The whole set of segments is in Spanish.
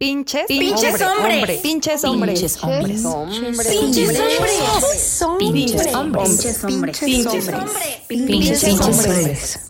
Pinches. Pinches hombres. Pinches hombres. Pinches hombres. Pinches hombres. Pinches hombres. Pinches hombres. Pinches hombres.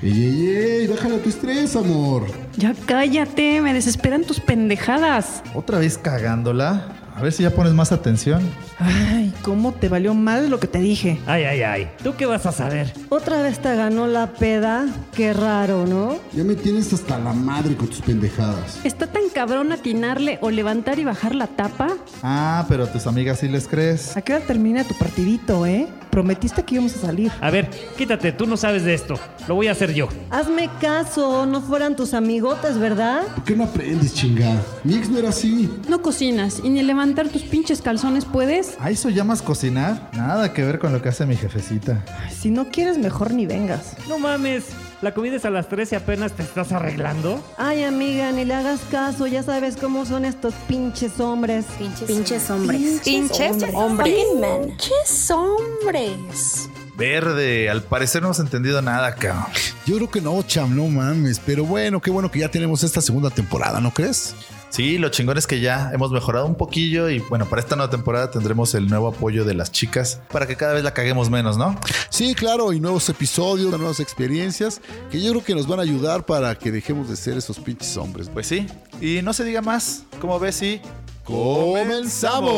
Ey, ey, ey, bájale tu estrés, amor. Ya cállate, me desesperan tus pendejadas. Otra vez cagándola. A ver si ya pones más atención. Ay, ¿cómo te valió mal lo que te dije? Ay, ay, ay. ¿Tú qué vas a saber? Otra vez te ganó la peda. Qué raro, ¿no? Ya me tienes hasta la madre con tus pendejadas. ¿Está tan cabrón atinarle o levantar y bajar la tapa? Ah, pero a tus amigas sí les crees. ¿A qué hora termina tu partidito, eh? Prometiste que íbamos a salir. A ver, quítate, tú no sabes de esto. Lo voy a hacer yo. Hazme caso, no fueran tus amigotes, ¿verdad? ¿Por qué no aprendes, chingada? Mi ex no era así. No cocinas y ni levantar tus pinches calzones puedes. ¿A eso llamas cocinar? Nada que ver con lo que hace mi jefecita. Ay, si no quieres, mejor ni vengas. No mames. La comida es a las 3 y apenas te estás arreglando. Ay, amiga, ni le hagas caso. Ya sabes cómo son estos pinches hombres. Pinches hombres. Pinches hombres. Pinches hombres. Verde, al parecer no hemos entendido nada, cabrón. Yo creo que no, cham, no mames. Pero bueno, qué bueno que ya tenemos esta segunda temporada, ¿no crees? Sí, lo chingón es que ya hemos mejorado un poquillo y bueno, para esta nueva temporada tendremos el nuevo apoyo de las chicas para que cada vez la caguemos menos, ¿no? Sí, claro, y nuevos episodios, nuevas experiencias que yo creo que nos van a ayudar para que dejemos de ser esos pinches hombres. Pues sí, y no se diga más, ¿cómo ves? Sí. ¡Comenzamos!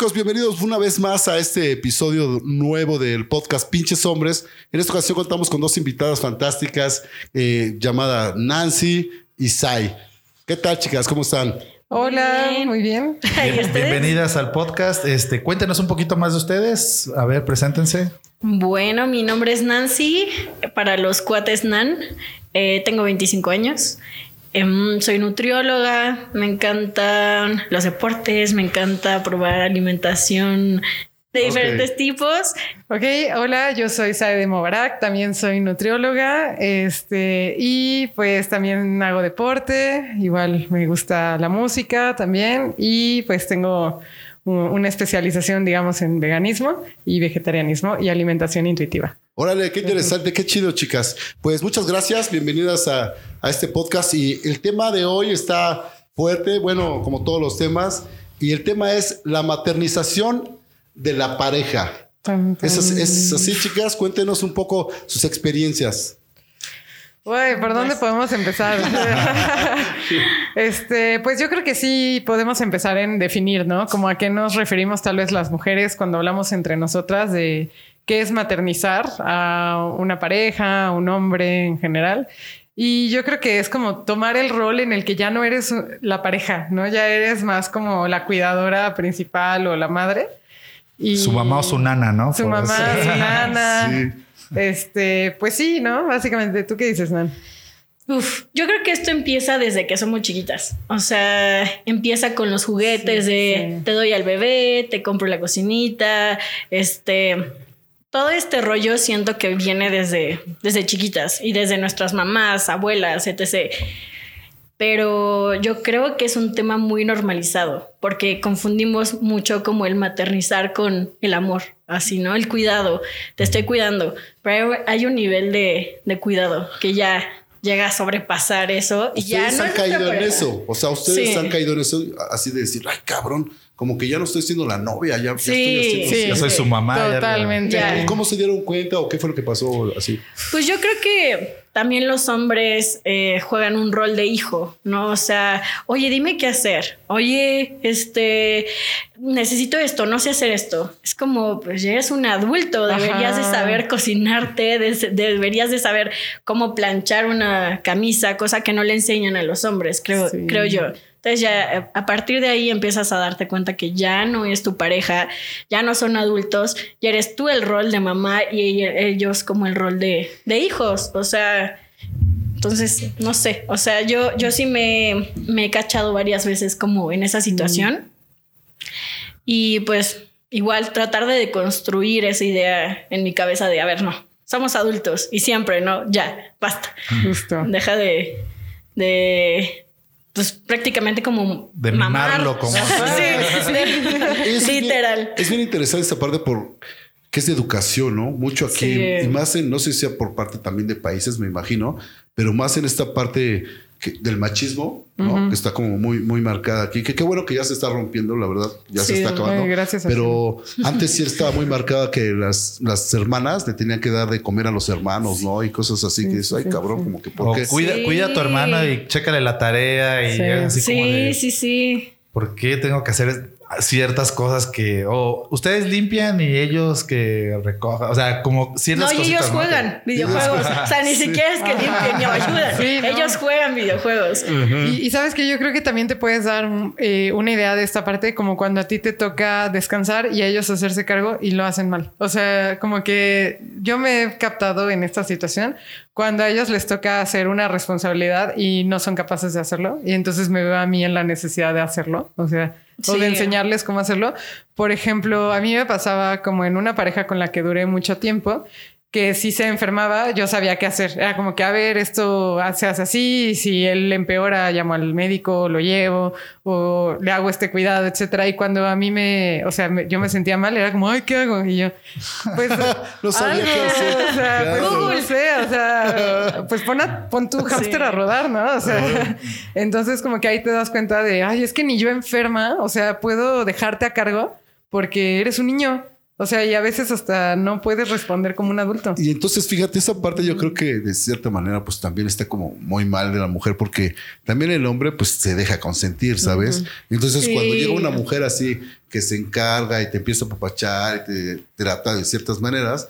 Chicos, bienvenidos una vez más a este episodio nuevo del podcast Pinches Hombres. En esta ocasión contamos con dos invitadas fantásticas, eh, llamada Nancy y Sai. ¿Qué tal, chicas? ¿Cómo están? Hola, muy bien. Bien- bienvenidas al podcast. Este, cuéntenos un poquito más de ustedes. A ver, preséntense. Bueno, mi nombre es Nancy, para los cuates Nan. Eh, tengo 25 años. Em, soy nutrióloga, me encantan los deportes, me encanta probar alimentación de diferentes tipos. Ok, hola, yo soy Saide Mobarak, también soy nutrióloga, este, y pues también hago deporte, igual me gusta la música también, y pues tengo una especialización, digamos, en veganismo y vegetarianismo y alimentación intuitiva. Órale, qué interesante, qué chido, chicas. Pues muchas gracias, bienvenidas a, a este podcast. Y el tema de hoy está fuerte, bueno, como todos los temas, y el tema es la maternización de la pareja. Tan, tan. ¿Es, así- es así, chicas? Cuéntenos un poco sus experiencias. Uy, ¿por dónde podemos empezar? este, pues yo creo que sí podemos empezar en definir, ¿no? Como a qué nos referimos tal vez las mujeres cuando hablamos entre nosotras de qué es maternizar a una pareja, a un hombre en general. Y yo creo que es como tomar el rol en el que ya no eres la pareja, ¿no? Ya eres más como la cuidadora principal o la madre. Y Su mamá o su nana, ¿no? Su Por mamá, eso. su nana. Sí. Este, pues sí, ¿no? Básicamente, ¿tú qué dices, Nan? Uf, yo creo que esto empieza desde que somos chiquitas. O sea, empieza con los juguetes Sí, de sí. te doy al bebé, te compro la cocinita, este. Todo este rollo siento que viene desde, desde chiquitas y desde nuestras mamás, abuelas, etc. Pero yo creo que es un tema muy normalizado porque confundimos mucho como el maternizar con el amor, así, ¿no? El cuidado, te estoy cuidando, pero hay- un nivel de, de cuidado que ya llega a sobrepasar eso y ya Ustedes no han es caído en eso. O sea, ustedes Sí. han caído en eso así de decir, ay, cabrón, como que ya no estoy siendo la novia, ya, estoy haciendo sí. así". Yo soy su mamá. Totalmente. Ya. ¿Y ¿Cómo se dieron cuenta o qué fue lo que pasó así? Pues yo creo que también los hombres eh, juegan un rol de hijo, ¿no? O sea, oye, dime qué hacer. Oye, este, necesito esto, no sé hacer esto. Es como, pues ya eres un adulto, deberías de saber cocinarte, de- deberías de saber cómo planchar una camisa, cosa que no le enseñan a los hombres, creo, Sí. creo yo. Entonces ya eh, a partir de ahí empiezas a darte cuenta que ya no es tu pareja, ya no son adultos, ya eres tú el rol de mamá y ellos como el rol de, de hijos. O sea, entonces, no sé, o sea, yo, yo sí me, me he cachado varias veces como en esa situación. Y pues igual tratar de construir esa idea en mi cabeza de, a ver, no. Somos adultos y siempre, ¿no? Ya, basta. Justo. Deja de, de, pues prácticamente como De mamar. mimarlo como- Sí, sí, Es bien- literal. es bien interesante esta parte por que es de educación, ¿no? Mucho aquí Sí. y más en, no sé si sea por parte también de países, me imagino, pero más en esta parte que- del machismo, ¿no? Que está como muy, muy marcada aquí. Que qué bueno que ya se está rompiendo, la verdad, ya se está acabando. gracias a pero antes sí estaba muy marcada que las, las hermanas le tenían que dar de comer a los hermanos, ¿no? Y cosas así que es, ay, sí, cabrón, sí. como que O por qué. cuida, Sí. cuida a tu hermano y chécale la tarea y Sí. así como Sí, de, sí, sí. ¿por qué tengo que hacer ciertas cosas que o ustedes limpian y ellos que recojan? O sea, como ciertas No, y cositas. ellos ¿no? juegan videojuegos. O sea, ni siquiera es que limpien ni ayudan. Sí, ¿no? Ellos juegan videojuegos. Y, y sabes que yo creo que también te puedes dar eh, una idea de esta parte, como cuando a ti te toca descansar y a ellos hacerse cargo y lo hacen mal. O sea, como que yo me he captado en esta situación cuando a ellos les toca hacer una responsabilidad y no son capaces de hacerlo. Y entonces me veo a mí en la necesidad de hacerlo. O sea, o de enseñarles cómo hacerlo. Por ejemplo, a mí me pasaba como en una pareja con la que duré mucho tiempo que si se enfermaba, yo sabía qué hacer. Era como que, a ver, esto se hace así, y si él empeora, llamo al médico, lo llevo, o le hago este cuidado, etcétera. Y cuando a mí me, o sea, me- yo me sentía mal, era como, ay, ¿qué hago? Y yo, pues, No sabía qué hacer. O sea, pues, no sé, o sea, pues pon, a- pon tu hámster a rodar, ¿no? O sea, entonces como que ahí te das cuenta de, ay, es que ni yo enferma, o sea, puedo dejarte a cargo porque eres un niño. O sea, y a veces hasta no puedes responder como un adulto. Y entonces, fíjate, esa parte yo creo que de cierta manera, pues también está como muy mal de la mujer, porque también el hombre, pues se deja consentir, ¿sabes? Entonces, Sí. cuando llega una mujer así que se encarga y te empieza a papachar y te trata de ciertas maneras,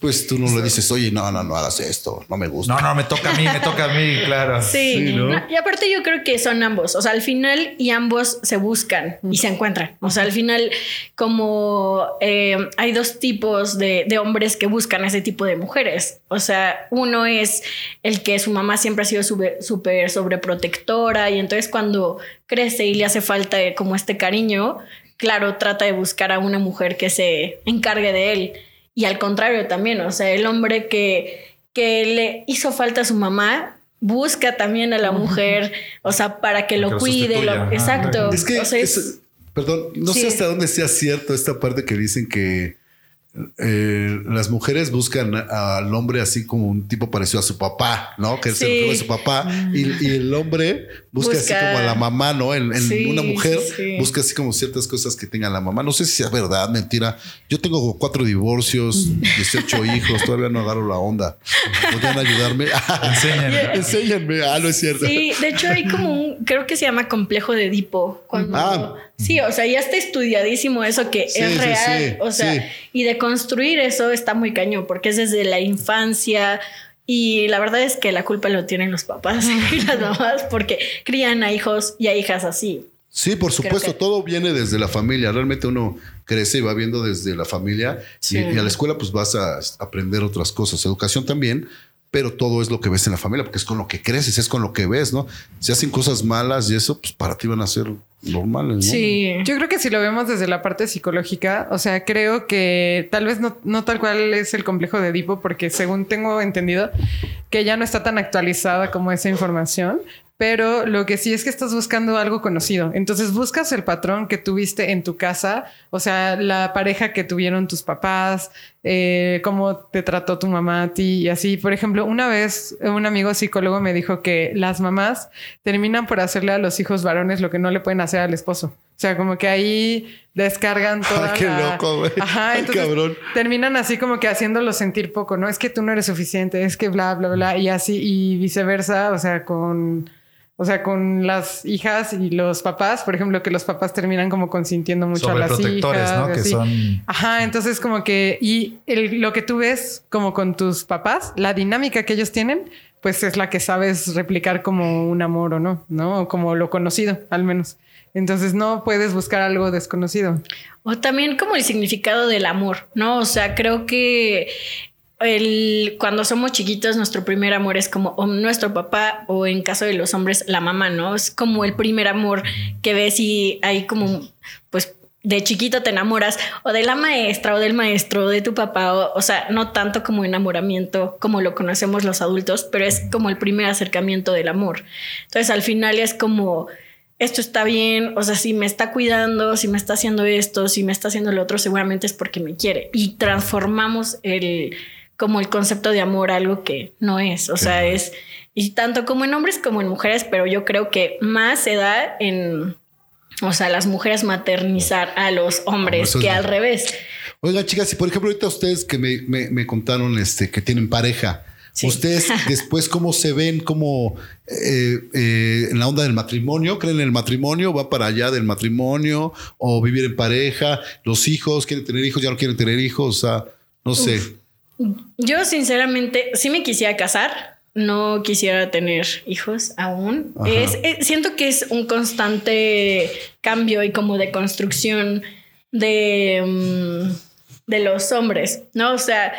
pues tú no le dices, oye, no, no, no hagas esto, no me gusta. No, no, me toca a mí, me toca a mí, claro. Sí, Sí, ¿no? y aparte yo creo que son ambos, o sea, al final y ambos se buscan y se encuentran, o sea, al final como eh, hay dos tipos de, de hombres que buscan a ese tipo de mujeres, o sea, uno es el que su mamá siempre ha sido súper sobreprotectora y entonces cuando crece y le hace falta como este cariño, claro, trata de buscar a una mujer que se encargue de él. Y al contrario también, o sea, el hombre que, que le hizo falta a su mamá busca también a la mujer, o sea, para que lo que lo cuide. lo- exacto. Es que, O sea, es- es- perdón, no Sí. sé hasta dónde sea cierto esta parte que dicen que eh, las mujeres buscan a- al hombre así como un tipo parecido a su papá, ¿no? Que es el Sí. hijo de su papá. Y, y el hombre busca, así Busca- como a la mamá, ¿no? En, en Sí, una mujer sí, sí. busca así como ciertas cosas que tenga la mamá. No sé si sea verdad, mentira. Yo tengo cuatro divorcios, 18 hijos, todavía no agarro la onda. ¿Podrían ayudarme? Enséñame. Enséñenme. Ah, no es cierto. Sí, de hecho hay como un, creo que se llama complejo de Edipo. Cuando, Ah. Sí, o sea, ya está estudiadísimo eso que Sí, es sí, real. sí, o sea, sí. y de construir eso está muy cañón, porque es desde la infancia. Y la verdad es que la culpa lo tienen los papás y las mamás porque crían a hijos y a hijas así. Sí, por supuesto, que- todo viene desde la familia. Realmente uno crece y va viendo desde la familia Sí. y, y a la escuela pues vas a aprender otras cosas, educación también, pero todo es lo que ves en la familia porque es con lo que creces, es con lo que ves, ¿no? Si hacen cosas malas y eso, pues para ti van a ser normales, ¿no? Sí. Yo creo que si lo vemos desde la parte psicológica, o sea, creo que tal vez no, no tal cual es el complejo de Edipo, porque según tengo entendido, que ya no está tan actualizada como esa información, pero lo que sí es que estás buscando algo conocido. Entonces buscas el patrón que tuviste en tu casa, o sea, la pareja que tuvieron tus papás, eh, cómo te trató tu mamá a ti y así. Por ejemplo, una vez un amigo psicólogo me dijo que las mamás terminan por hacerle a los hijos varones lo que no le pueden hacer al esposo. O sea, como que ahí descargan toda Ay, qué la- loco, güey. Ajá, entonces cabrón. terminan así como que haciéndolo sentir poco, ¿no? Es que tú no eres suficiente, es que bla, bla, bla, y así, y viceversa, o sea, con... O sea, con las hijas y los papás, por ejemplo, que los papás terminan como consintiendo mucho a las hijas. ¿no? Que así. son. Ajá, entonces como que, y el- lo que tú ves como con tus papás, la dinámica que ellos tienen, pues es la que sabes replicar como un amor o no, ¿no? O como lo conocido, al menos. Entonces no puedes buscar algo desconocido. O también como el significado del amor, ¿no? O sea, creo que cuando somos chiquitos, nuestro primer amor es como nuestro papá o en caso de los hombres, la mamá, ¿no? Es como el primer amor que ves y hay como, pues, de chiquito te enamoras o de la maestra o del maestro o de tu papá, o, o, sea, no tanto como enamoramiento como lo conocemos los adultos, pero es como el primer acercamiento del amor. Entonces al final es como, esto está bien, o sea, si me está cuidando, si me está haciendo esto, si me está haciendo lo otro, seguramente es porque me quiere. Y transformamos el, como el concepto de amor algo que no es, o sea, es, y tanto como en hombres como en mujeres, pero yo creo que más se da en o sea, las mujeres maternizar a los hombres que al revés. Oiga, chicas, si por ejemplo ahorita ustedes que me, me, me contaron este, que tienen pareja, sí. ustedes después cómo se ven, como eh, eh, en la onda del matrimonio, creen en el matrimonio, va para allá del matrimonio o vivir en pareja, los hijos, quieren tener hijos, ya no quieren tener hijos, o sea, no sé. Yo sinceramente sí me quisiera casar, no quisiera tener hijos aún. Es, es, siento que es un constante cambio y como de construcción de, um, de los hombres, ¿no? O sea,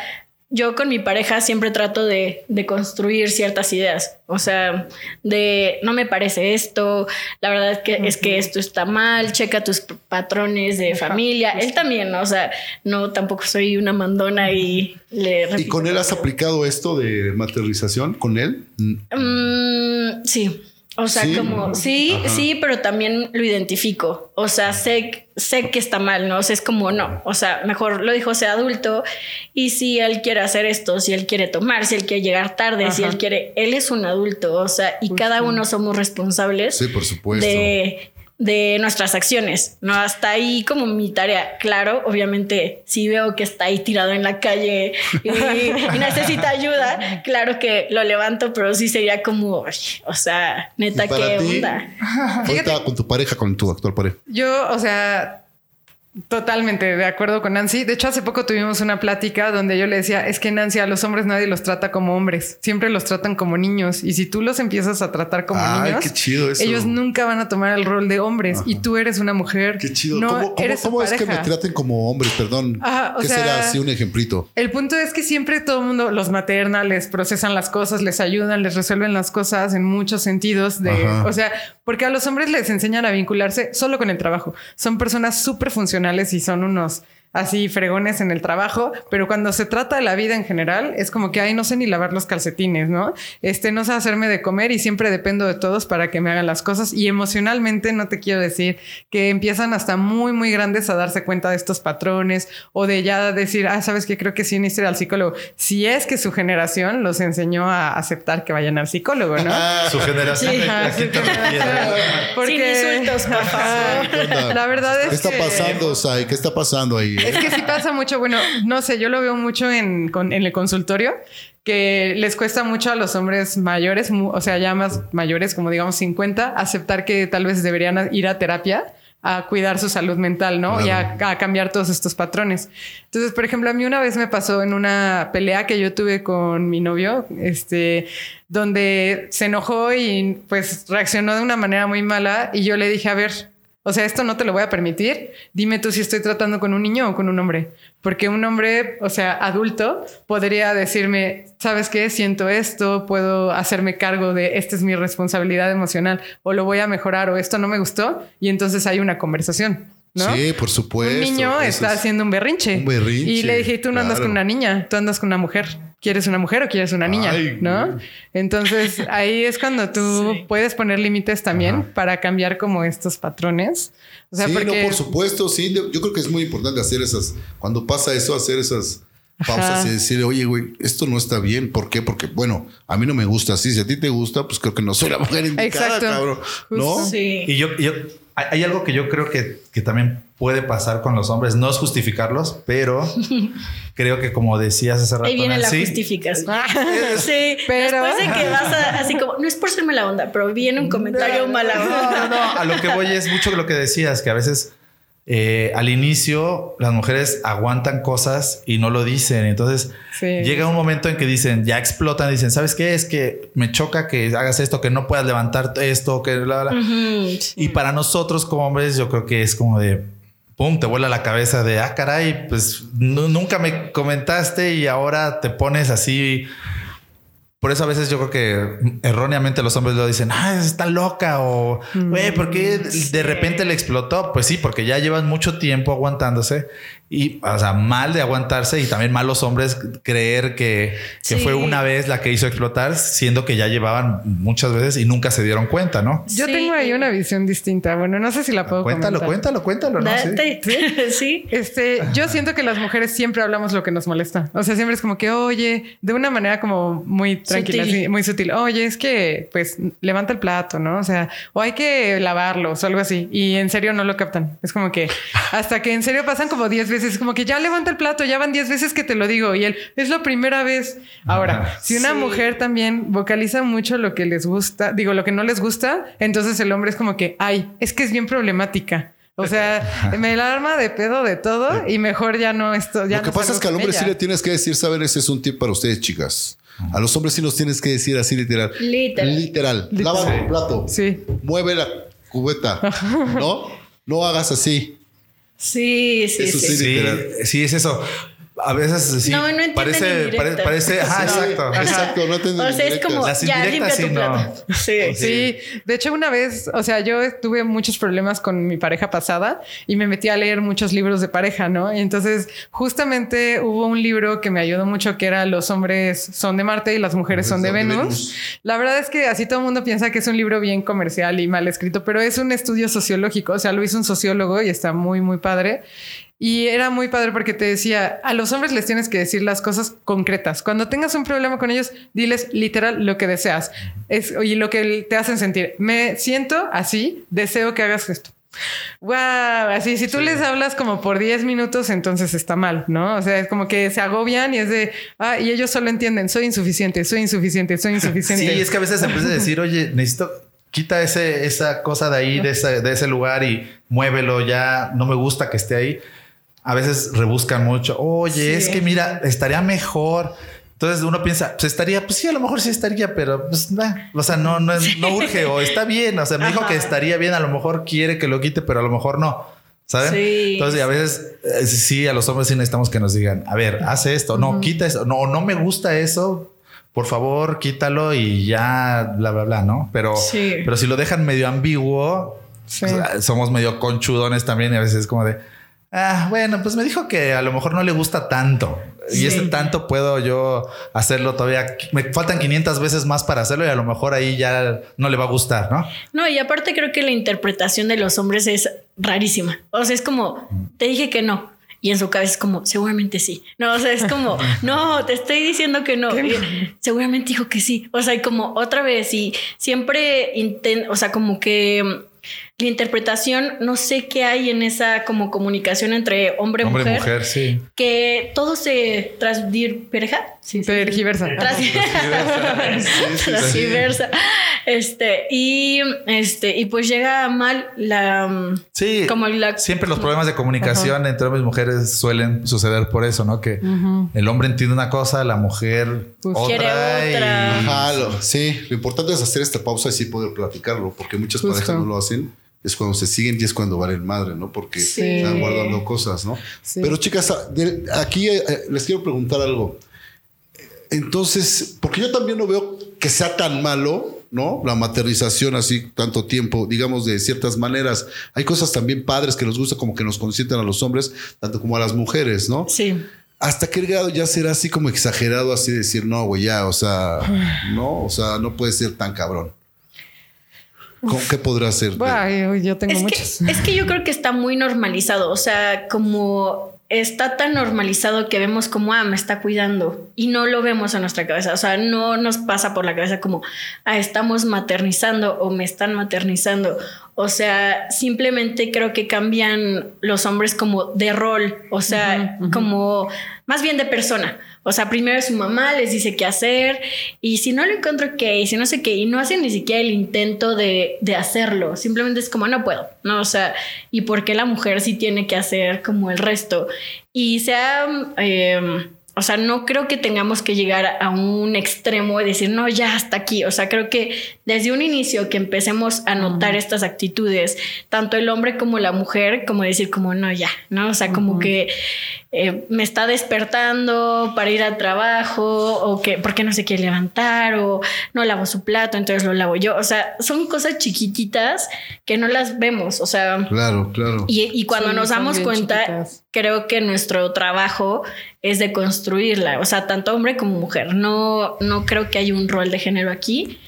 yo con mi pareja siempre trato de, de, construir ciertas ideas. O sea, de no me parece esto, la verdad es que, uh -huh. es que esto está mal, checa tus patrones de familia. Él también, ¿no? o sea, no tampoco soy una mandona y le. ¿Y con él has aplicado esto de maternización? ¿Con él? Mm, sí. O sea, ¿Sí? como sí, Ajá. sí, pero también lo identifico. O sea, sé, sé que está mal, ¿no? O sea, es como no. O sea, mejor lo dijo sea adulto. Y si él quiere hacer esto, si él quiere tomar, si él quiere llegar tarde, Ajá. si él quiere, él es un adulto. O sea, y pues cada sí. uno somos responsables. Sí, por supuesto. De, de nuestras acciones, ¿no? Hasta ahí como mi tarea. Claro, obviamente, si veo que está ahí tirado en la calle y, y necesita ayuda, claro que lo levanto, pero sí sería como, o sea, neta, ¿qué ti? onda? Ahorita con tu pareja, con tu actual pareja. Yo, o sea, Totalmente de acuerdo con Nancy. De hecho, hace poco tuvimos una plática donde yo le decía, es que Nancy, a los hombres nadie los trata como hombres, siempre los tratan como niños. Y si tú los empiezas a tratar como Ay, niños, qué chido eso. ellos nunca van a tomar el rol de hombres. Ajá. Y tú eres una mujer. Qué chido. No ¿Cómo, cómo, eres cómo es que me traten como hombre? Perdón. Ajá, o ¿Qué sea, será así un ejemplito? El punto es que siempre todo el mundo los materna, les procesan las cosas, les ayudan, les resuelven las cosas en muchos sentidos. De, Ajá. o sea, porque a los hombres les enseñan a vincularse solo con el trabajo. Son personas súper funcionales y son unos así fregones en el trabajo, pero cuando se trata de la vida en general, es como que, ay, no sé ni lavar los calcetines, ¿no? Este, no sé hacerme de comer y siempre dependo de todos para que me hagan las cosas. Y emocionalmente, no te quiero decir que empiezan hasta muy, muy grandes a darse cuenta de estos patrones o de ya decir, ah, sabes que creo que sí necesito ir al psicólogo. Si es que su generación los enseñó a aceptar que vayan al psicólogo, ¿no? su generación. Sí, la su generación. Porque, Sin insultos, por favor. La verdad es ¿Qué está que... pasando, Sai? ¿Qué está pasando ahí? Es que sí pasa mucho, bueno, no sé, yo lo veo mucho en, con, en el consultorio, que les cuesta mucho a los hombres mayores, o sea, ya más mayores, como digamos 50, aceptar que tal vez deberían ir a terapia a cuidar su salud mental, ¿no? Claro. Y a, a, cambiar todos estos patrones. Entonces, por ejemplo, a mí una vez me pasó en una pelea que yo tuve con mi novio, este, donde se enojó y pues reaccionó de una manera muy mala y yo le dije, a ver, o sea, esto no te lo voy a permitir. Dime tú si estoy tratando con un niño o con un hombre. Porque un hombre, o sea, adulto, podría decirme, ¿sabes qué? Siento esto, puedo hacerme cargo de, esta es mi responsabilidad emocional, o lo voy a mejorar, o esto no me gustó, y entonces hay una conversación. ¿No? Sí, por supuesto. Un niño está es haciendo un berrinche. Un berrinche. Y le dije, tú no claro. andas con una niña, tú andas con una mujer. ¿Quieres una mujer o quieres una niña? Ay, ¿No? Entonces ahí es cuando tú Sí. puedes poner límites también Ajá. para cambiar como estos patrones. O sea, sí, porque... no, por supuesto, sí. Yo creo que es muy importante hacer esas, cuando pasa eso, hacer esas pausas Ajá. y decir, oye, güey, esto no está bien. ¿Por qué? Porque, bueno, a mí no me gusta así. Si a ti te gusta, pues creo que no soy la mujer indicada, Exacto. cabrón. ¿No? Sí. Y yo, yo hay, hay algo que yo creo que, que también puede pasar con los hombres, no es justificarlos, pero creo que como decías hace rato, Ahí viene la Nancy, justificación. sí, Pero- después de que vas a, así como, no es por ser mala onda, pero viene un comentario mala No, no, onda. no, a lo que voy es mucho lo que decías, que a veces eh, al inicio las mujeres aguantan cosas y no lo dicen. Entonces Sí. llega un momento en que dicen, ya explotan, dicen, ¿sabes qué? Es que me choca que hagas esto, que no puedas levantar esto, que bla, bla. Ujú, Y para nosotros como hombres, yo creo que es como de, pum, te vuela la cabeza de, ah, caray, pues nu- nunca me comentaste y ahora te pones así por eso a veces yo creo que erróneamente los hombres lo dicen, ah, está loca o, güey, ¿por qué de repente le explotó? Pues sí, porque ya llevan mucho tiempo aguantándose y, o sea, mal de aguantarse y también mal los hombres creer que, que Sí. fue una vez la que hizo explotar, siendo que ya llevaban muchas veces y nunca se dieron cuenta, ¿no? Yo Sí. tengo ahí una visión distinta. Bueno, no sé si la puedo Cuéntalo, comentar. cuéntalo, cuéntalo, ¿no? Sí. Este, yo siento que las mujeres siempre hablamos lo que nos molesta. O sea, siempre es como que, oye, de una manera como muy tranquila, Sutil. así, muy sutil. Oye, es que, pues, levanta el plato, ¿no? O sea, o hay que lavarlos o algo así. Y en serio no lo captan. Es como que hasta que en serio pasan como 10 veces, es como que ya levanta el plato, ya van 10 veces que te lo digo. Y él, es la primera vez. Ahora, si una Sí. mujer también vocaliza mucho lo que les gusta, digo, lo que no les gusta, entonces el hombre es como que, ay, es que es bien problemática. O sea, me la arma de pedo de todo y mejor ya no esto. Ya Lo que no pasa es que al hombre ella. sí le tienes que decir, saben, ese es un tip para ustedes, chicas. A los hombres sí nos tienes que decir así literal. Literal. Literal. Lava el plato. Sí. Mueve la cubeta. ¿No? No hagas así. Sí, sí, Eso sí. sí. Sí, sí, es eso. A veces sí. No, no parece, pare- parece, Sí, exacto. Exacto, no te O sea, es como, Las ya limpia indirectas tu sí, no. Sí. Sí, de hecho una vez, o sea, yo tuve muchos problemas con mi pareja pasada y me metí a leer muchos libros de pareja, ¿no? Y entonces justamente hubo un libro que me ayudó mucho que era Los hombres son de Marte y las mujeres son de Venus. La verdad es que así todo el mundo piensa que es un libro bien comercial y mal escrito, pero es un estudio sociológico, o sea, lo hizo un sociólogo y está muy, muy padre. Y era muy padre porque te decía, a los hombres les tienes que decir las cosas concretas. Cuando tengas un problema con ellos, diles literal lo que deseas. Es, y lo que te hacen sentir. Me siento así, deseo que hagas esto. Wow, así si tú les hablas como por 10 minutos, entonces está mal, ¿no? O sea, es como que se agobian y es de, ah, y ellos solo entienden, soy insuficiente, soy insuficiente, soy insuficiente. Sí, es que a veces empieza a decir, oye, necesito, quita ese, esa cosa de ahí, de ese, de ese lugar y muévelo ya, no me gusta que esté ahí. A veces rebuscan mucho, oye, es que mira, estaría mejor. Entonces uno piensa, pues estaría, pues sí, a lo mejor sí estaría, pero pues, nah, o sea, no, no, es- no urge o está bien. O sea, me dijo que estaría bien, a lo mejor quiere que lo quite, pero a lo mejor no. ¿Saben? Sí, Entonces, a veces eh, sí, a los hombres sí necesitamos que nos digan, a ver, haz esto, no, quita eso, no, no me gusta eso, por favor, quítalo y ya, bla, bla, bla, ¿no? Pero, Sí. pero si lo dejan medio ambiguo, Sí. pues, somos medio conchudones también y a veces es como de, ah, bueno, pues me dijo que a lo mejor no le gusta tanto. Y ese tanto puedo yo hacerlo todavía. Me faltan 500 veces más para hacerlo y a lo mejor ahí ya no le va a gustar, ¿no? No, y aparte creo que la interpretación de los hombres es rarísima. O sea, es como, te dije que no. Y en su cabeza es como, seguramente sí. No, o sea, es como, no, te estoy diciendo que no. Y, seguramente dijo que sí. O sea, y como otra vez, y siempre inten o sea, como que la interpretación, no sé qué hay en esa como comunicación entre hombre y Hombre, mujer, mujer, sí. que todo se transverja. Sí, sí. Tras- Transversa. Este, y este, y pues llega mal la Sí, como la siempre los problemas de comunicación entre hombres y mujeres suelen suceder por eso, ¿no? Que el hombre entiende una cosa, la mujer Pues otra. quiere y- otra. Ajá, lo- sí, lo importante es hacer esta pausa y sí poder platicarlo, porque muchas Justo. parejas no lo hacen. Es cuando se siguen y es cuando valen madre, ¿no? Porque Sí. están guardando cosas, ¿no? Sí. Pero chicas, a- de- aquí eh, eh, les quiero preguntar algo. Entonces, porque yo también no veo que sea tan malo, ¿no? La maternización así tanto tiempo, digamos, de ciertas maneras. Hay cosas también padres que nos gusta, como que nos consienten a los hombres, tanto como a las mujeres, ¿no? Sí. ¿Hasta qué grado ya será así como exagerado, así decir, no, güey, ya, o sea, no, o sea, no puede ser tan cabrón? ¿Cómo, ¿Qué podrá ser? Ay, yo tengo Es que, muchos. es que yo creo que está muy normalizado. O sea, como está tan normalizado que vemos como, ah, me está cuidando y no lo vemos en nuestra cabeza. O sea, no nos pasa por la cabeza como, ah, estamos maternizando o me están maternizando. O sea, simplemente creo que cambian los hombres como de rol, o sea, como más bien de persona. O sea, primero su mamá les dice qué hacer y si no lo encuentro qué, y si no sé qué, y no hacen ni siquiera el intento de, de hacerlo. Simplemente es como no puedo, ¿no? O sea, ¿y por qué la mujer sí tiene que hacer como el resto? Y se ha, eh, o sea, no creo que tengamos que llegar a un extremo y decir, no, ya hasta aquí. O sea, creo que desde un inicio que empecemos a notar estas actitudes, tanto el hombre como la mujer, como decir, como, no, ya, ¿no? O sea, como que eh, me está despertando para ir al trabajo o que, porque no se quiere levantar o no lavo su plato, entonces lo lavo yo. O sea, son cosas chiquititas que no las vemos. O sea, Claro, claro. y, y cuando Sí, nos damos cuenta, chiquitas. creo que nuestro trabajo es de construirla, o sea, tanto hombre como mujer. No, no creo que haya un rol de género aquí,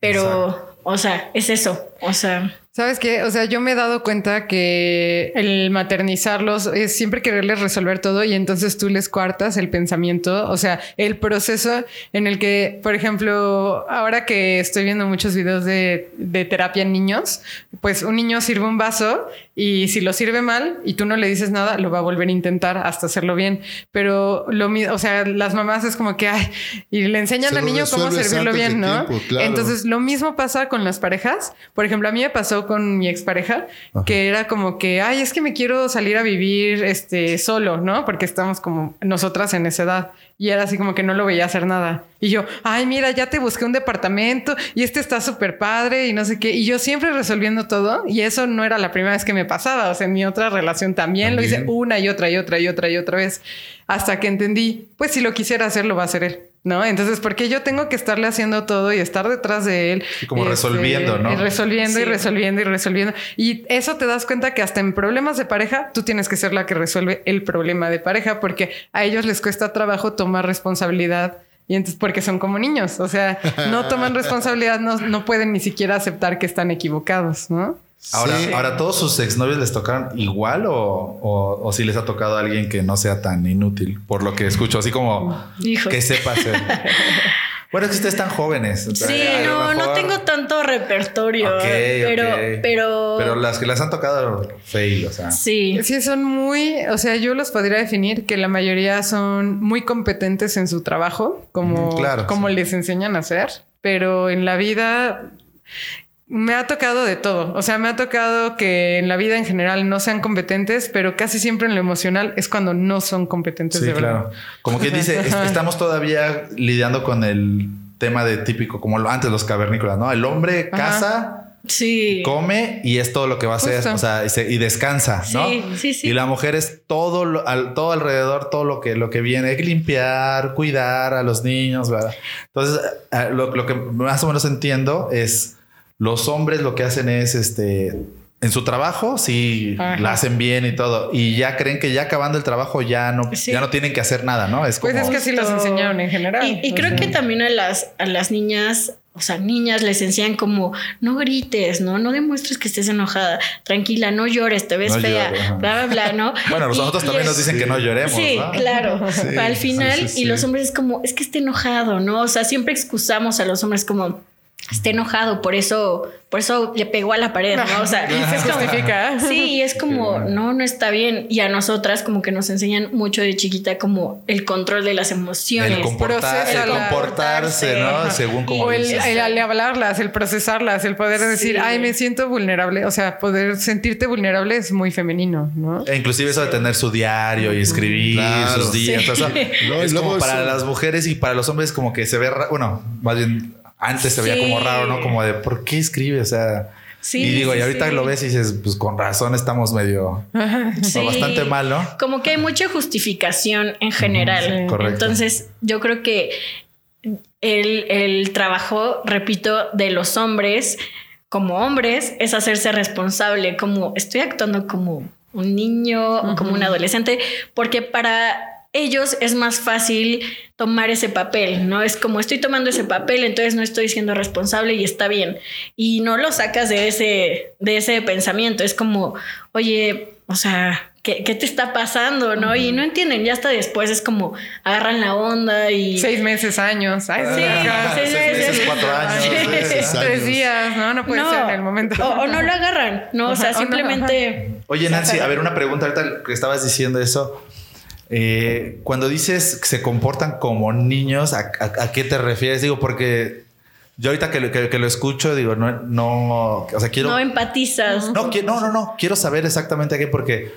pero, o sea, es eso. O sea, ¿Sabes qué? O sea, yo me he dado cuenta que el maternizarlos es siempre quererles resolver todo y entonces tú les cuartas el pensamiento, o sea, el proceso en el que, por ejemplo, ahora que estoy viendo muchos videos de, de terapia en niños, pues un niño sirve un vaso y si lo sirve mal y tú no le dices nada, lo va a volver a intentar hasta hacerlo bien. Pero lo mismo, o sea, las mamás es como que, ay, y le enseñan Se al niño cómo servirlo bien, ¿no? tiempo, claro. Entonces, lo mismo pasa con las parejas. Por ejemplo, a mí me pasó con mi expareja, que era como que, ay, es que me quiero salir a vivir este solo, ¿no? Porque estamos como nosotras en esa edad. Y era así como que no lo veía hacer nada. Y yo, ay, mira, ya te busqué un departamento y este está súper padre y no sé qué. Y yo siempre resolviendo todo. Y eso no era la primera vez que me pasaba. O sea, en mi otra relación también, lo hice También. una y otra y otra y otra y otra vez. Hasta que entendí, pues si lo quisiera hacer, lo va a hacer él. ¿No? Entonces, ¿por qué yo tengo que estarle haciendo todo y estar detrás de él? Y como resolviendo, ¿no? y resolviendo y resolviendo y resolviendo. Y eso te das cuenta que hasta en problemas de pareja, tú tienes que ser la que resuelve el problema de pareja, porque a ellos les cuesta trabajo tomar responsabilidad. Y entonces, porque son como niños, o sea, no toman responsabilidad, no, no pueden ni siquiera aceptar que están equivocados, ¿no? Ahora, Sí. ahora todos sus exnovios les tocaron igual o, o, o si les ha tocado a alguien que no sea tan inútil, por lo que escucho, así como Hijo. que sepa hacer. bueno, es que ustedes están jóvenes. sí, no, no tengo tanto repertorio, pero, pero, Pero las que les han tocado fail, o sea. sí. Sí, son muy, o sea, yo los podría definir que la mayoría son muy competentes en su trabajo, como, Mm, claro, como sí. les enseñan a hacer, pero en la vida me ha tocado de todo. O sea, me ha tocado que en la vida en general no sean competentes, pero casi siempre en lo emocional es cuando no son competentes Sí, de verdad. claro. Como que dice, es- estamos todavía lidiando con el tema de típico, como lo- antes los cavernícolas, ¿no? El hombre casa, Sí. come y es todo lo que va a hacer, Justo. o sea, y, se- y descansa, ¿no? Sí, sí, sí. Y la mujer es todo, lo- al- todo alrededor, todo lo que, lo que viene, hay que limpiar, cuidar a los niños, ¿verdad? Entonces, eh, lo, lo que más o menos entiendo es los hombres lo que hacen es este. En su trabajo, sí, Ajá. la hacen bien y todo. Y ya creen que ya acabando el trabajo ya no, Sí. ya no tienen que hacer nada, ¿no? Es como. Pues es que así los Justo. enseñaron en general. Y, creo que también a las, a las niñas, o sea, niñas les enseñan como no grites, no, no demuestres que estés enojada, tranquila, no llores, te ves No fea, bla, bla, bla, ¿no? Bueno, Y- nosotros y también es- nos dicen que no lloremos. Sí, ¿no? claro. Sí, al final, sí, sí, y los hombres es como, es que esté enojado, ¿no? O sea, siempre excusamos a los hombres como, esté enojado, por eso, por eso le pegó a la pared, ¿no? O sea, Y se justifica. Sí, y es como, no, no está bien. Y a nosotras como que nos enseñan mucho de chiquita como el control de las emociones. El, comportar- el comportarse, ¿no? Ajá. Según como O el, dices. el- el hablarlas, el procesarlas, el poder decir, Sí. ay, me siento vulnerable. O sea, poder sentirte vulnerable es muy femenino, ¿no? E inclusive eso de tener su diario y escribir Claro. sus días. Sí. o sea, No, y es como para eso- las mujeres y para los hombres como que se ve, bueno, más bien antes se veía Sí. como raro, ¿no? Como de, ¿por qué escribe? O sea, Sí, y digo, sí, y ahorita sí. lo ves y dices, pues con razón estamos medio, Sí. bastante mal, ¿no? Como que hay mucha justificación en general. sí. Correcto. Entonces, yo creo que el, el trabajo, repito, de los hombres como hombres es hacerse responsable, como estoy actuando como un niño o como un adolescente, porque para ellos es más fácil tomar ese papel, ¿no? Es como estoy tomando ese papel, entonces no estoy siendo responsable y está bien. Y no lo sacas de ese, de ese pensamiento. Es como, oye, o sea, ¿qué, qué te está pasando? ¿No? Y no entienden, ya hasta después es como agarran la onda y... Seis meses, años. Ay, Sí, ajá. seis meses, cuatro años. Sí. Seis años. Tres días, ¿no? No puede ser en el momento. O, o no lo agarran, ¿no? O sea, simplemente... Oye, Nancy, a ver, una pregunta ahorita que estabas diciendo eso. Eh, cuando dices que se comportan como niños, ¿a, a- a qué te refieres? Digo, porque yo ahorita que, lo- que- que lo escucho, digo, no, no, o sea, quiero... No empatizas. No, qui- no, no, no. Quiero saber exactamente a qué, porque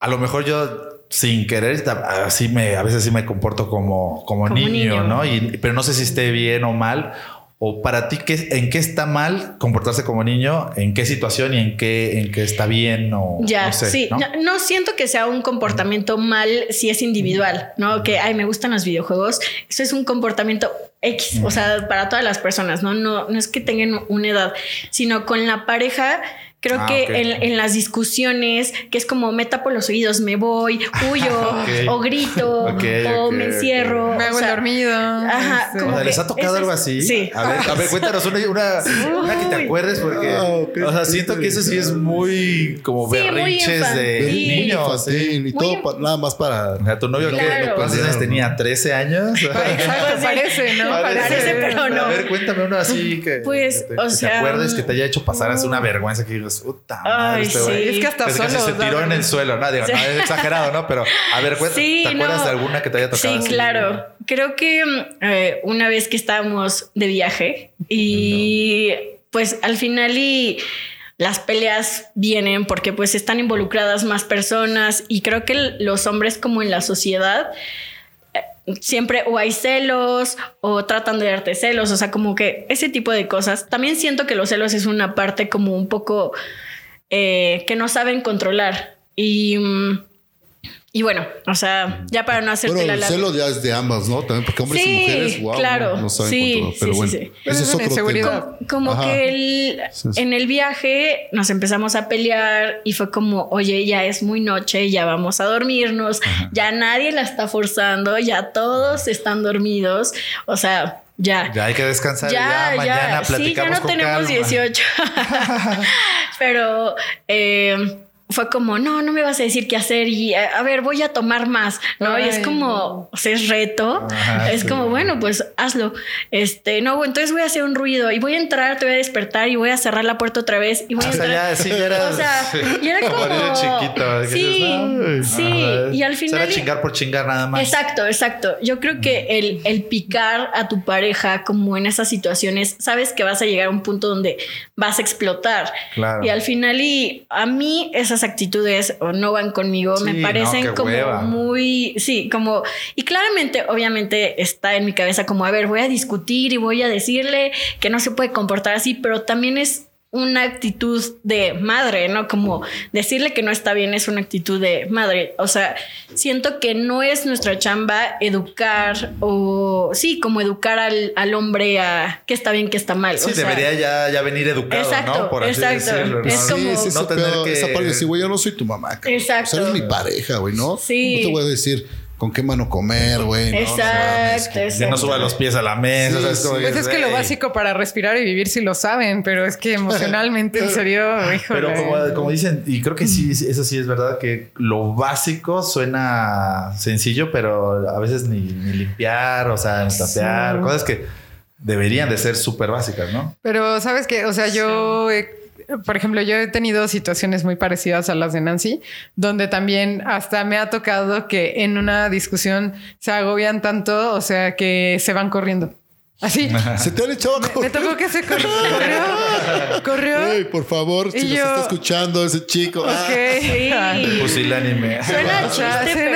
a lo mejor yo sin querer, así me, a veces sí me comporto como, como, Como niño, niño. ¿no? Y, pero no sé si esté bien o mal. O para ti, ¿qué, ¿en qué está mal comportarse como niño? ¿En qué situación y en qué, en qué está bien? O Ya, no sé, sí. ¿no? No, no siento que sea un comportamiento mal si es individual, ¿no? Que, ay, me gustan los videojuegos. Eso es un comportamiento X, o sea, para todas las personas, ¿no? No, no es que tengan una edad, sino con la pareja. Creo Ah, que en, en las discusiones, que es como me tapo los oídos, me voy, huyo, o grito, o me encierro. Me hago o el sea, dormido. Ajá, este, como O sea, ¿les que ha tocado algo así? Sí. A ver, a ver, cuéntanos una, una, una que te acuerdes porque, Ah, o sea, siento que eso sí es muy como Sí, muy berrinches de niños. y todo pa- nada más para. O sea, tu novio. Claro. ¿cuántos años tenía? ¿13 años? Exacto, parece, ¿no? Parece, pero no. A ver, cuéntame uno así que, Pues, que te, o que te acuerdes que te haya hecho pasar así una vergüenza que digas, puta madre, Ay, este sí. güey". Es que hasta solo se tiró en el suelo, ¿no? Digo, Sí. no, es exagerado, ¿no? Pero, a ver, Sí, ¿te acuerdas no. de alguna que te haya tocado? Sí, así? claro. Creo que mm, eh, una vez que estábamos de viaje y pues al final y las peleas vienen porque pues están involucradas más personas y creo que los hombres como en la sociedad siempre o hay celos o tratan de darte celos, o sea, como que ese tipo de cosas. También siento que los celos es una parte como un poco eh, que no saben controlar y... mm, y bueno, o sea, ya para no hacerte Bueno, la el larga- celo ya es de ambas, ¿no? También porque hombres Sí, y mujeres, wow, claro. no, no saben Sí, controlar. Pero sí, bueno, sí, sí. ese es otro inseguridad. tema. como Ajá. que el- en el viaje nos empezamos a pelear y fue como, oye, ya es muy noche, ya vamos a dormirnos, ya nadie la está forzando, ya todos están dormidos, o sea, ya. Ya hay que descansar. Ya, Ya, mañana ya, sí, ya platicamos no con tenemos calma. 18. Pero eh, fue como, no, no me vas a decir qué hacer y a, a ver, voy a tomar más, ¿no? y es como, o sea, es reto. Ajá, es sí. como, bueno, pues hazlo. Este, no, entonces voy a hacer un ruido y voy a entrar, te voy a despertar y voy a cerrar la puerta otra vez y voy a sea, entrar. ya, sí, ya era. O sea, y era como. niño chiquito. que Sí, dices, sí. Y al final. Era chingar por chingar nada más. Exacto, exacto. Yo creo que el, el picar a tu pareja como en esas situaciones, sabes que vas a llegar a un punto donde vas a explotar. Claro. Y al final, y a mí esas actitudes o no van conmigo, Sí, me parecen como hueva. muy, sí, como, y claramente, obviamente está en mi cabeza como, a ver, voy a discutir y voy a decirle que no se puede comportar así, pero también es una actitud de madre, ¿no? Como decirle que no está bien es una actitud de madre. O sea, siento que no es nuestra chamba educar o sí, como educar al, al hombre a qué está bien, qué está mal. Sí, o sea, debería ya, ya venir educado, Exacto, ¿no? Por así exacto. decirlo. ¿no? Es como- no tener pedo, que... esa parte de decir, güey, yo no soy tu mamá. cabrón. Exacto. O sea, eres mi pareja, güey, ¿no? Sí. No te voy a decir con qué mano comer, güey. no, no mames. Exacto, Que no exacto. suba los pies a la mesa. Sí, o sea, es sí. Pues es que lo básico para respirar y vivir sí lo saben, pero es que emocionalmente, en serio, híjole. Pero como, como dicen, y creo que sí, eso sí es verdad, que lo básico suena sencillo, pero a veces ni, ni limpiar, o sea, ni tapear, Sí. cosas que deberían de ser súper básicas, ¿no? Pero sabes que, o sea, yo, eh, por ejemplo, yo he tenido situaciones muy parecidas a las de Nancy, donde también hasta me ha tocado que en una discusión se agobian tanto, o sea, que se van corriendo. Así. Se te han echado a Me correr. tocó que se corrió. Corrió. corrió. Ey, por favor, si Y nos yo- está escuchando ese chico. ah, Ok. Sí. Pusilánime. Suena chiste.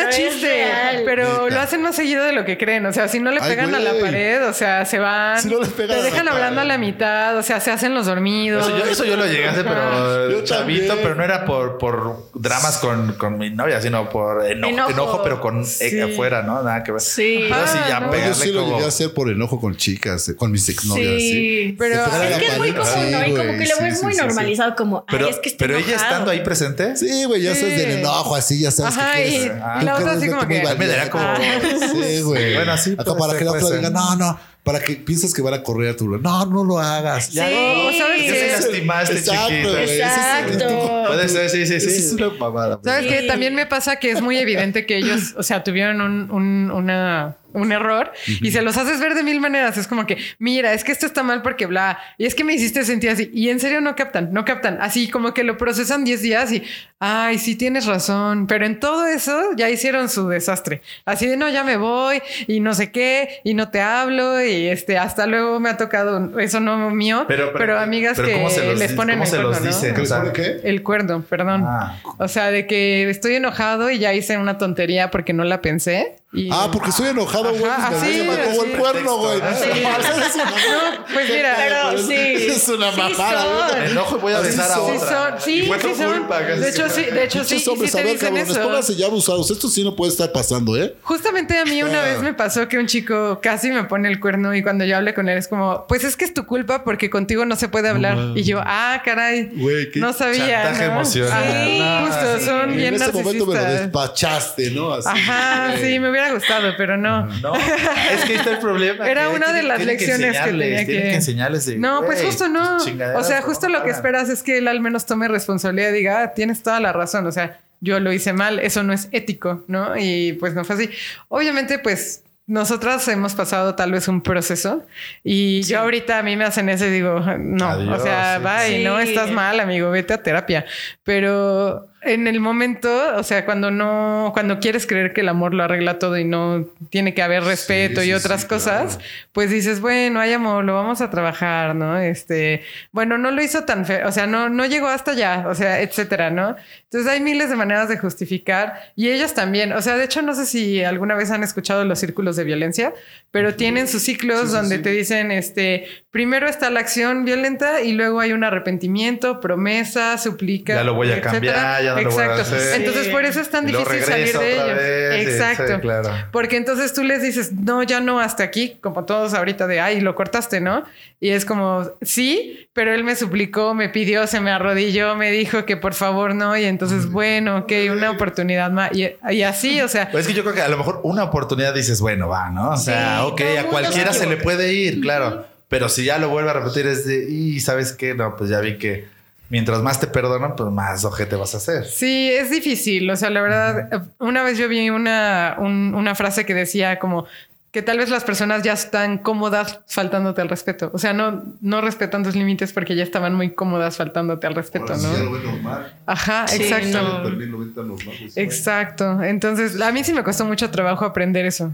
Pero Neta. lo hacen más seguido de lo que creen. O sea, si no le Ay, pegan a la pared, o sea, se van, Si no le pegan te a la dejan hablando a pared. la mitad, o sea, se hacen los dormidos. Eso yo, eso yo lo llegué a hacer, pero Yo chavito, también. pero no era por, por dramas con, con mi novia, sino por enojo, Enojo. enojo, pero con eh, Sí. afuera, ¿no? Nada que ver. Sí. Pero sí, ya Ah, no. Yo pegarle sí lo como- llegué a hacer por enojo con chicas, eh, con mis exnovias. Sí. Sí. Pero Se pegan a Es que es muy pared. común, ¿no? Y Sí, como güey, que lo ves sí, muy sí, sí. normalizado, como, Pero, ay, es que estoy pero ella enojado. estando ahí presente. Sí, güey, ya sabes Sí. del enojo, así, ya sabes Ajá, que quieres. y- Ah. y la tú otra quieres así verte como muy que- A mí me daría como- valiente. Sí, güey. Bueno, sí, Acá para ser, que la otra diga, no, no, para que pienses que van a correr a tu lado. No, no lo hagas. Ya. Sí. O sabes Ya que- se lastimaste, Exacto, chiquito. Exacto. Puede ser, sí, sí, sí. es una mamada. ¿Sabes Sí. qué? También me pasa que es muy evidente que ellos, o sea, tuvieron un, un- una un error y se los haces ver de mil maneras. Es como que, mira, es que esto está mal porque bla, y es que me hiciste sentir así. Y en serio no captan, no captan. Así como que lo procesan 10 días y, ay, sí tienes razón. Pero en todo eso ya hicieron su desastre. Así de, no, ya me voy y no sé qué, y no te hablo y este, hasta luego me ha tocado, eso no mío, pero, Pero- pero- amigas pero ¿cómo se que los les dice? ponen ¿Cómo el se los cuerno, ¿no? dicen? ¿Qué O sea, pone qué? El cuerdo, perdón. Ah. O sea, de que estoy enojado y ya hice una tontería porque no la pensé. Y... Ah, porque estoy enojado, güey. Pues me el cuerno, güey. Sí. No, pues mira, Pero sí. Es una Sí mamada, güey. Me enojo y voy a besar a sí otra. son, sí, sí son. culpa, casi De hecho, sí, de hecho, sí, sí hombres, te a ver, cabrones, pónganse ya abusados. Esto sí no puede estar pasando, ¿eh? Justamente a mí una Ah. vez me pasó que un chico casi me pone el cuerno y cuando yo hablé con él es como, pues es que es tu culpa porque contigo no se puede hablar. y yo, ah, caray, Güey, qué no sabía. chantaje ¿no? emocional. Sí, justo, sí. son bien en ese momento me lo narcisistas. despachaste, ¿no? Ajá, sí, me hubiera gustado, pero no. No, es que ahí está el problema. Era que una de tienen- las tienen lecciones que enseñarles, tenía tienen que- que enseñarles de, No, pues justo no. O sea, justo lo que esperas es que él al menos tome responsabilidad y diga, ah, tienes toda la razón. O sea, yo lo hice mal, eso no es ético, ¿no? Y pues no fue así. Obviamente, pues nosotras hemos pasado tal vez un proceso y yo ahorita a mí me hacen eso y digo, no, Adiós, o sea, sí. bye, Sí. no estás mal, amigo, vete a terapia. Pero en el momento, o sea, cuando no, cuando quieres creer que el amor lo arregla todo y no tiene que haber respeto sí, y otras sí, cosas, claro. pues dices, bueno, hay amor, lo vamos a trabajar, ¿no? Este, bueno, no lo hizo tan feo, o sea, no, no llegó hasta allá, o sea, etcétera, ¿no? Entonces hay miles de maneras de justificar y ellos también, o sea, de hecho, no sé si alguna vez han escuchado los círculos de violencia, pero tienen sus ciclos Sí, sí, donde sí. te dicen, este, primero está la acción violenta y luego hay un arrepentimiento, promesa, suplica. Ya lo voy a etcétera. cambiar, ya no lo Exacto. hacer. Entonces, por eso es tan difícil salir de ellos. vez, Exacto. sí, claro. Porque entonces tú les dices, no, ya no, hasta aquí, como todos ahorita de, ay, lo cortaste, ¿no? Y es como, sí, pero él me suplicó, me pidió, se me arrodilló, me dijo que por favor no, y entonces, bueno, ok, una oportunidad más. Y, y así, o sea, Pues es que yo creo que a lo mejor una oportunidad dices, bueno, va, ¿no? O sea, Sí, ok, a cualquiera se se le puede ir, claro. Pero si ya lo vuelve a repetir es de, y sabes qué, no, pues ya vi que mientras más te perdonan, pues más ojete vas a hacer. Sí, es difícil. O sea, la verdad, una vez yo vi una, un- una frase que decía como que tal vez las personas ya están cómodas faltándote al respeto. O sea, no, no respetan tus límites porque ya estaban muy cómodas faltándote al respeto, Ahora sí, ya lo ¿no? normal. Ajá, Sí, exacto. no. También lo ven tan normal, pues, Exacto. Entonces, a mí sí me costó mucho trabajo aprender eso.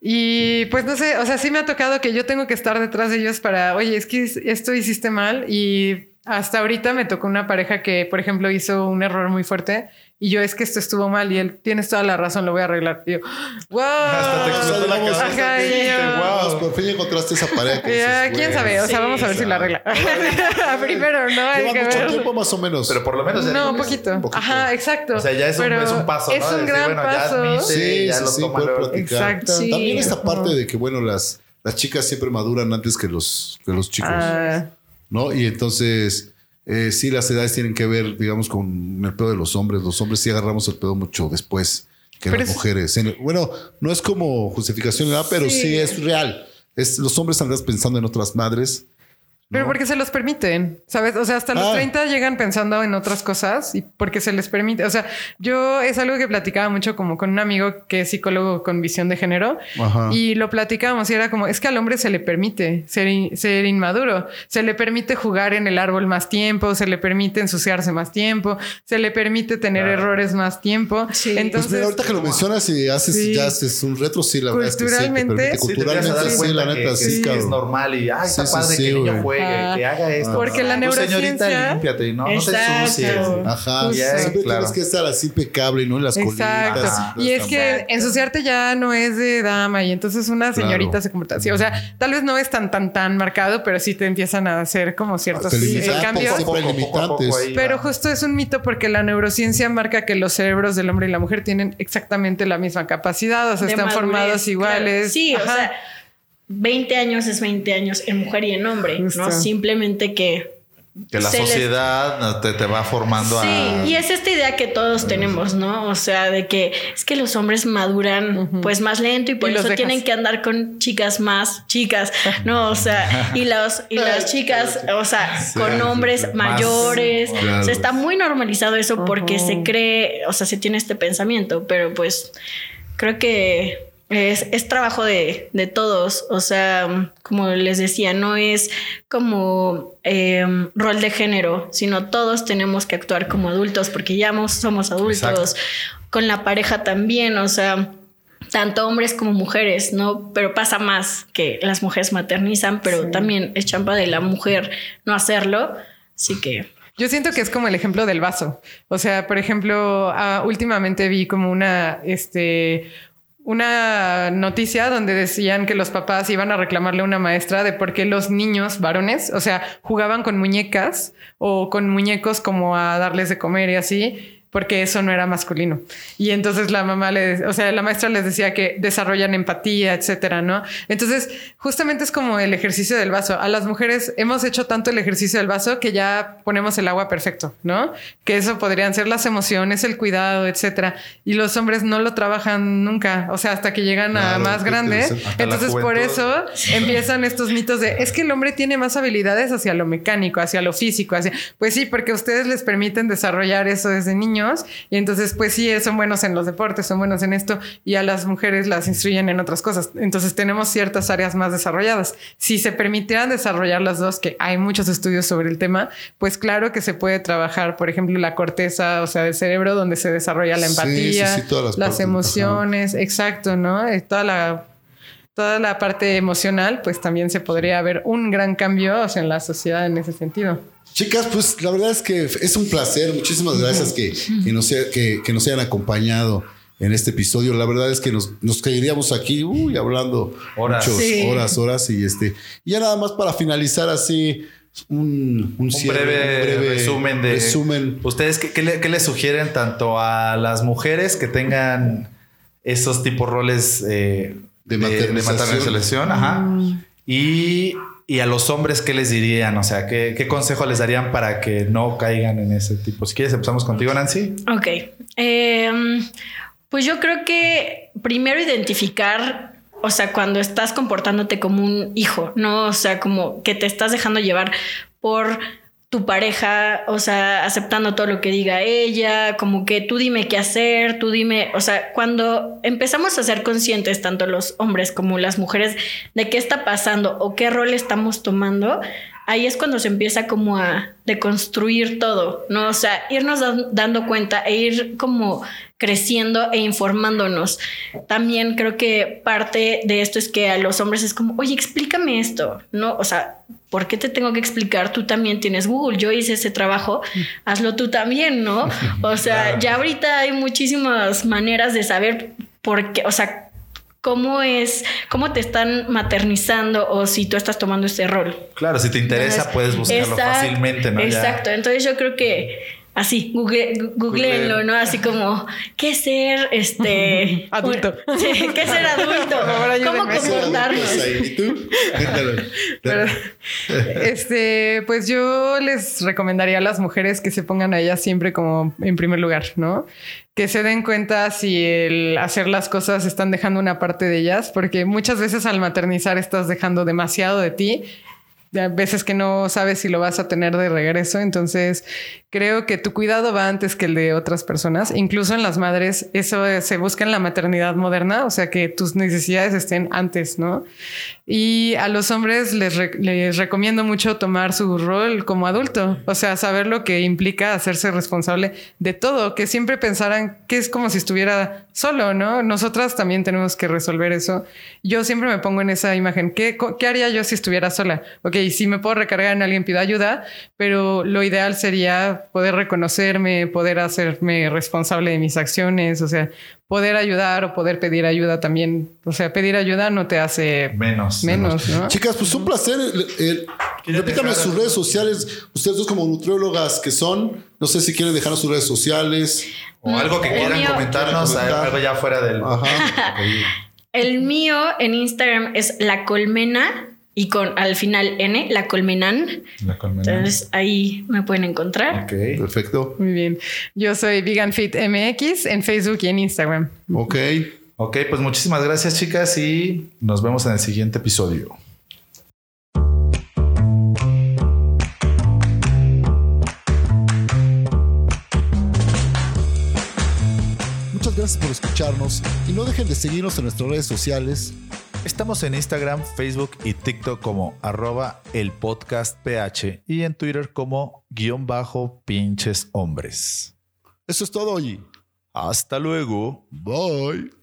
Y pues no sé, o sea, sí me ha tocado que yo tengo que estar detrás de ellos para, oye, es que esto hiciste mal y hasta ahorita me tocó una pareja que, por ejemplo, hizo un error muy fuerte y yo es que esto estuvo mal y él, tienes toda la razón, lo voy a arreglar. Y yo, wow. Hasta te explotó la cabeza. Ajá, ¿qué y dijiste? yo- Wow. Por fin encontraste esa pareja. que Ya, dices, quién sabe, o sea, sí, vamos a ver o si la arregla. Primero, ¿no? Hay Lleva que mucho ver. tiempo más o menos. Pero por lo menos ya No, dices, poquito. un poquito. Ajá, exacto. O sea, ya es un, es un paso, Es ¿no? un Decir, gran bueno, ya paso. admite, Sí, ya sí, lo sí. Exacto. Sí. También esta parte de que, bueno, las, las chicas siempre maduran antes que los, que los chicos, Ah, ¿no? Y entonces, eh, sí, las edades tienen que ver, digamos, con el pedo de los hombres. Los hombres sí agarramos el pedo mucho después que Pero las es- mujeres. En- bueno, no es como justificación, ¿verdad? pero sí. Sí. es real. Es, los hombres andan pensando en otras madres. Pero porque se los permiten, ¿sabes? O sea, hasta los Ah. 30 llegan pensando en otras cosas y porque se les permite. O sea, yo es algo que platicaba mucho como con un amigo que es psicólogo con visión de género Ajá. y lo platicábamos y era como, es que al hombre se le permite ser, in- ser inmaduro, se le permite jugar en el árbol más tiempo, se le permite ensuciarse más tiempo, se le permite tener errores más tiempo. Sí. Pues Entonces, mira, ahorita que lo mencionas y haces, Sí. ya haces un retro, sí, la verdad es que sí, te Culturalmente- permite. Sí, culturalmente, la neta, que, sí, que es normal y ay, está padre sí, que el niño juegue, Ah. que haga esto. Porque la Tu neurociencia- señorita, límpiate, ¿no? Exacto. No te ensucies. Ajá, Justo. siempre Claro. tienes que estar así impecable, ¿no? En las Exacto. colitas. Y es que ensuciarte ya no es de dama y entonces una señorita Claro. se comporta así. O sea, tal vez no es tan, tan, tan marcado, pero sí te empiezan a hacer como ciertos eh, cambios. Pero justo es un mito porque la neurociencia marca que los cerebros del hombre y la mujer tienen exactamente la misma capacidad, o sea, de están madurez, formados claro. iguales. Sí, o Ajá. sea, 20 años es 20 años en mujer y en hombre, Justo. ¿no? Simplemente que Que la les- sociedad te, te va formando a. Sí, y es esta idea que todos tenemos, ¿no? O sea, de que es que los hombres maduran pues más lento y por Y eso tienen que andar con chicas más chicas, ¿no? O sea, y los y las chicas, o sea, con hombres mayores. Claro. O sea, está muy normalizado eso porque se cree, o sea, se tiene este pensamiento, pero pues creo que es, es trabajo de, de todos. O sea, como les decía, no es como eh, rol de género, sino todos tenemos que actuar como adultos porque ya mos- somos adultos. Exacto. Con la pareja también, o sea, tanto hombres como mujeres, ¿no? Pero pasa más que las mujeres maternizan, pero también es champa de la mujer no hacerlo. Así que Yo siento que es como el ejemplo del vaso. O sea, por ejemplo, ah, últimamente vi como una, este, una noticia donde decían que los papás iban a reclamarle a una maestra de por qué los niños varones, o sea, jugaban con muñecas o con muñecos como a darles de comer y así. Porque eso no era masculino. Y entonces la mamá le, o sea, la maestra les decía que desarrollan empatía, etcétera, ¿no? Entonces, justamente es como el ejercicio del vaso. A las mujeres hemos hecho tanto el ejercicio del vaso que ya ponemos el agua perfecto, ¿no? Que eso podrían ser las emociones, el cuidado, etcétera. Y los hombres no lo trabajan nunca, o sea, hasta que llegan a Claro, más qué grande. Entonces, por eso empiezan estos mitos de es que el hombre tiene más habilidades hacia lo mecánico, hacia lo físico, hacia pues sí, porque ustedes les permiten desarrollar eso desde niños y entonces pues sí son buenos en los deportes, son buenos en esto y a las mujeres las instruyen en otras cosas. Entonces tenemos ciertas áreas más desarrolladas. Si se permitieran desarrollar las dos, que hay muchos estudios sobre el tema, pues claro que se puede trabajar, por ejemplo, la corteza, o sea, del cerebro donde se desarrolla la Sí, sí, empatía, sí, todas las partes, emociones, exacto, ¿no? Eh, Toda la toda la parte emocional, pues también se podría ver un gran cambio o sea, en la sociedad en ese sentido. Chicas, pues la verdad es que es un placer. Muchísimas gracias que, que nos, que, que nos hayan acompañado en este episodio. La verdad es que nos, nos quedaríamos aquí uy, hablando Horas. muchos- Sí. horas, horas. Y este, y ya nada más para finalizar así un, un Un cierre, breve, resumen de resumen. ustedes qué, qué le, qué le sugieren tanto a las mujeres que tengan esos tipos roles eh, De maternización. maternización, ajá, y, y a los hombres qué les dirían, o sea, qué, qué consejo les darían para que no caigan en ese tipo. Si quieres empezamos contigo, Nancy. Ok. Em, pues yo creo que primero identificar, o sea, cuando estás comportándote como un hijo, ¿no? O sea, como que te estás dejando llevar por tu pareja, o sea, aceptando todo lo que diga ella, como que tú dime qué hacer, tú dime, o sea, cuando empezamos a ser conscientes, tanto los hombres como las mujeres, de qué está pasando o qué rol estamos tomando, ahí es cuando se empieza como a deconstruir todo, ¿no? O sea, irnos dan- dando cuenta e ir como creciendo e informándonos. También creo que parte de esto es que a los hombres es como, oye, explícame esto, ¿no? O sea, ¿por qué te tengo que explicar? Tú también tienes Google, yo hice ese trabajo, hazlo tú también, ¿no? O sea, ya ahorita hay muchísimas maneras de saber por qué, o sea, cómo es, cómo te están maternizando o si tú estás tomando ese rol. Claro, si te interesa Entonces, puedes buscarlo exact- fácilmente, ¿no? Exacto. Entonces yo creo que así, google, googleenlo, ¿no? Así como, ¿qué ser este Adulto. un- Sí, ¿Qué ser adulto? ¿Cómo comportarnos? ¿Y tú? Cuéntalo. Pero, este, pues yo les recomendaría a las mujeres que se pongan a ellas siempre como en primer lugar, ¿no? Que se den cuenta si el hacer las cosas están dejando una parte de ellas, porque muchas veces al maternizar estás dejando demasiado de ti. A veces que no sabes si lo vas a tener de regreso. Entonces, creo que tu cuidado va antes que el de otras personas. Incluso en las madres, eso se busca en la maternidad moderna, o sea, que tus necesidades estén antes, ¿no? Y a los hombres les, les recomiendo mucho tomar su rol como adulto, o sea, saber lo que implica hacerse responsable de todo, que siempre pensaran que es como si estuviera solo, ¿no? Nosotras también tenemos que resolver eso. Yo siempre me pongo en esa imagen, ¿qué, qué haría yo si estuviera sola? Sí me puedo recargar en alguien, pido ayuda, pero lo ideal sería poder reconocerme, poder hacerme responsable de mis acciones, o sea, poder ayudar o poder pedir ayuda también. O sea, pedir ayuda no te hace Menos. menos, ¿no? Chicas, pues un placer. Eh, eh, ¿Quieren repítame sus redes sociales. Ustedes dos como nutriólogas que son, no sé si quieren dejar sus redes sociales. O algo que quieran mío- comentarnos, Comentar. algo ya fuera del... Ajá. El mío en Instagram es la colmena y con al final N, la colmenan. La colmena. Entonces ahí me pueden encontrar. Ok. Perfecto. Muy bien. Yo soy Vegan Fit MX en Facebook y en Instagram. Ok. Ok, pues muchísimas gracias, chicas, y nos vemos en el siguiente episodio. Muchas gracias por escucharnos y no dejen de seguirnos en nuestras redes sociales. Estamos en Instagram, Facebook y TikTok como arroba el podcast PH y en Twitter como guion bajo pinches hombres. Eso es todo hoy. Hasta luego. Bye.